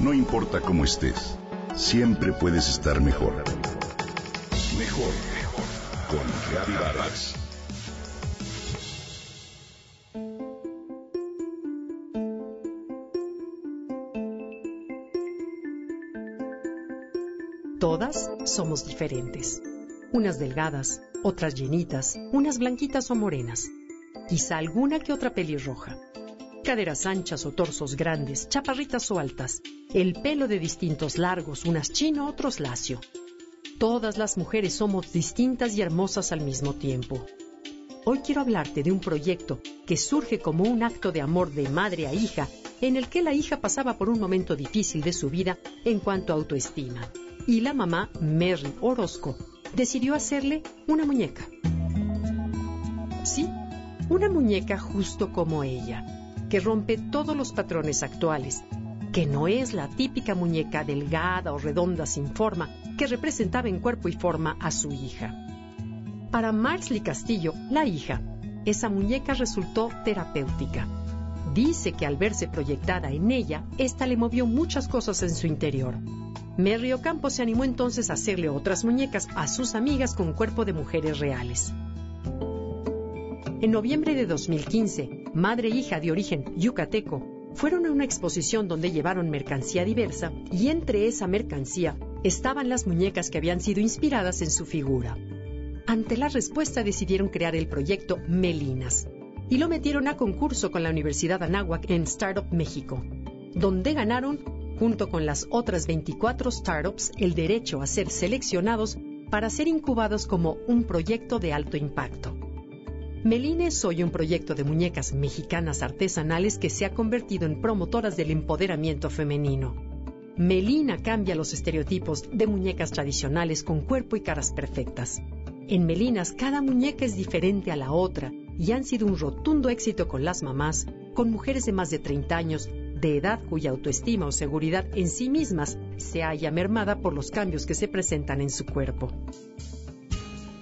No importa cómo estés, siempre puedes estar mejor. Mejor, mejor. Con Reavivadas. Todas somos diferentes. Unas delgadas, otras llenitas, unas blanquitas o morenas. Quizá alguna que otra pelirroja. Caderas anchas o torsos grandes, chaparritas o altas. El pelo de distintos largos, unas chino, otros lacio. Todas las mujeres somos distintas y hermosas al mismo tiempo. Hoy quiero hablarte de un proyecto que surge como un acto de amor de madre a hija, en el que la hija pasaba por un momento difícil de su vida en cuanto a autoestima. Y la mamá, Mary Orozco, decidió hacerle una muñeca. Sí, una muñeca justo como ella, que rompe todos los patrones actuales, que no es la típica muñeca delgada o redonda sin forma que representaba en cuerpo y forma a su hija. Para Marsley Castillo, la hija, esa muñeca resultó terapéutica. Dice que al verse proyectada en ella, ésta le movió muchas cosas en su interior. Mary Ocampo se animó entonces a hacerle otras muñecas a sus amigas con cuerpo de mujeres reales. En noviembre de 2015, madre e hija de origen yucateco fueron a una exposición donde llevaron mercancía diversa y entre esa mercancía estaban las muñecas que habían sido inspiradas en su figura. Ante la respuesta decidieron crear el proyecto Melinas y lo metieron a concurso con la Universidad Anáhuac en Startup México, donde ganaron, junto con las otras 24 startups, el derecho a ser seleccionados para ser incubados como un proyecto de alto impacto. Melines soy un proyecto de muñecas mexicanas artesanales que se ha convertido en promotoras del empoderamiento femenino. Melina cambia los estereotipos de muñecas tradicionales con cuerpo y caras perfectas. En Melinas cada muñeca es diferente a la otra y han sido un rotundo éxito con las mamás, con mujeres de más de 30 años, de edad cuya autoestima o seguridad en sí mismas se haya mermada por los cambios que se presentan en su cuerpo.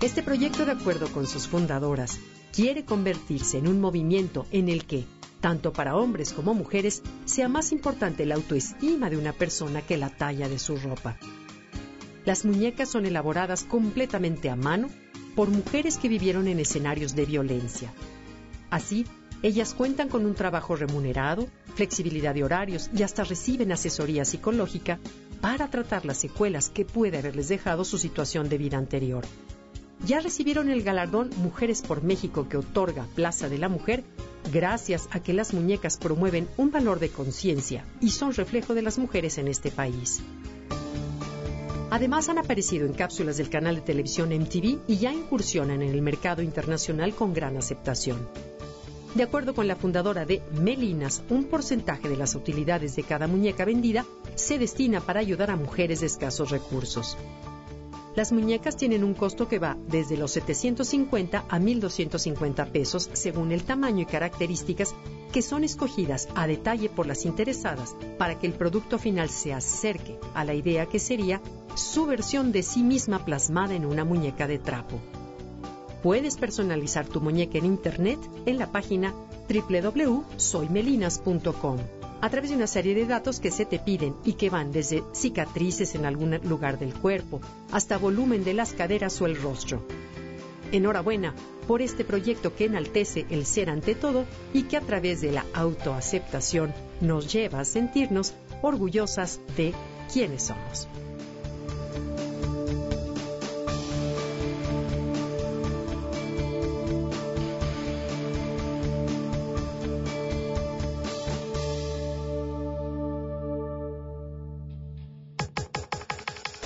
Este proyecto, de acuerdo con sus fundadoras, quiere convertirse en un movimiento en el que, tanto para hombres como mujeres, sea más importante la autoestima de una persona que la talla de su ropa. Las muñecas son elaboradas completamente a mano por mujeres que vivieron en escenarios de violencia. Así, ellas cuentan con un trabajo remunerado, flexibilidad de horarios y hasta reciben asesoría psicológica para tratar las secuelas que puede haberles dejado su situación de vida anterior ya recibieron el galardón Mujeres por México que otorga Plaza de la Mujer gracias a que las muñecas promueven un valor de conciencia y son reflejo de las mujeres en este país. Además han aparecido en cápsulas del canal de televisión MTV y ya incursionan en el mercado internacional con gran aceptación. De acuerdo con la fundadora de Melinas, un porcentaje de las utilidades de cada muñeca vendida se destina para ayudar a mujeres de escasos recursos. Las muñecas tienen un costo que va desde los 750 a 1.250 pesos según el tamaño y características que son escogidas a detalle por las interesadas para que el producto final se acerque a la idea que sería su versión de sí misma plasmada en una muñeca de trapo. Puedes personalizar tu muñeca en internet en la página www.soymelinas.com a través de una serie de datos que se te piden y que van desde cicatrices en algún lugar del cuerpo hasta volumen de las caderas o el rostro. Enhorabuena por este proyecto que enaltece el ser ante todo y que a través de la autoaceptación nos lleva a sentirnos orgullosas de quienes somos.